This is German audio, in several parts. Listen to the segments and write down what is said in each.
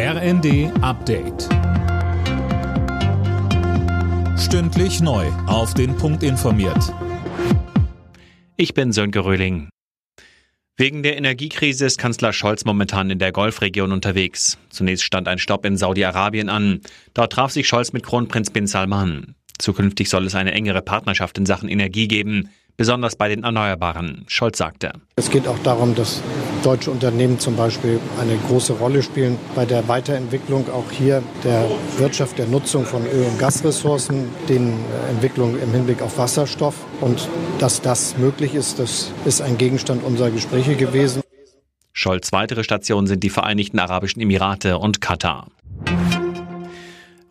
RND Update. Stündlich neu. Auf den Punkt informiert. Ich bin Sönke Röhling. Wegen der Energiekrise ist Kanzler Scholz momentan in der Golfregion unterwegs. Zunächst stand ein Stopp in Saudi-Arabien an. Dort traf sich Scholz mit Kronprinz bin Salman. Zukünftig soll es eine engere Partnerschaft in Sachen Energie geben, besonders bei den Erneuerbaren. Scholz sagte. Es geht auch darum, dass deutsche Unternehmen zum Beispiel eine große Rolle spielen bei der Weiterentwicklung auch hier der Wirtschaft, der Nutzung von Öl- und Gasressourcen, den Entwicklungen im Hinblick auf Wasserstoff. Und dass das möglich ist, das ist ein Gegenstand unserer Gespräche gewesen. Scholz weitere Stationen sind die Vereinigten Arabischen Emirate und Katar.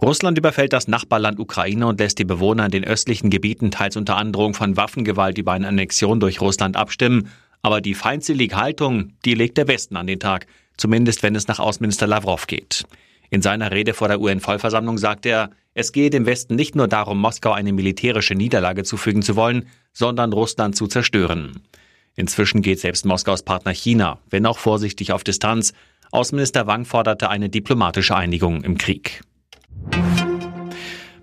Russland überfällt das Nachbarland Ukraine und lässt die Bewohner in den östlichen Gebieten teils unter Androhung von Waffengewalt über eine Annexion durch Russland abstimmen. Aber die feindselige Haltung, die legt der Westen an den Tag, zumindest wenn es nach Außenminister Lavrov geht. In seiner Rede vor der UN-Vollversammlung sagt er, es gehe dem Westen nicht nur darum, Moskau eine militärische Niederlage zufügen zu wollen, sondern Russland zu zerstören. Inzwischen geht selbst Moskaus Partner China, wenn auch vorsichtig auf Distanz. Außenminister Wang forderte eine diplomatische Einigung im Krieg.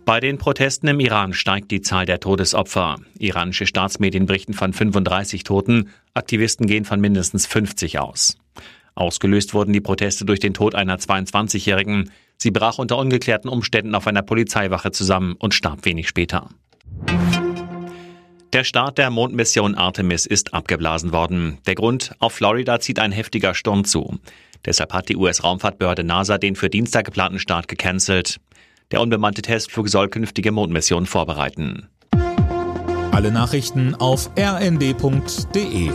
Bei den Protesten im Iran steigt die Zahl der Todesopfer. Iranische Staatsmedien berichten von 35 Toten, Aktivisten gehen von mindestens 50 aus. Ausgelöst wurden die Proteste durch den Tod einer 22-Jährigen. Sie brach unter ungeklärten Umständen auf einer Polizeiwache zusammen und starb wenig später. Der Start der Mondmission Artemis ist abgeblasen worden. Der Grund, auf Florida zieht ein heftiger Sturm zu. Deshalb hat die US-Raumfahrtbehörde NASA den für Dienstag geplanten Start gecancelt. Der unbemannte Testflug soll künftige Mondmissionen vorbereiten. Alle Nachrichten auf rnd.de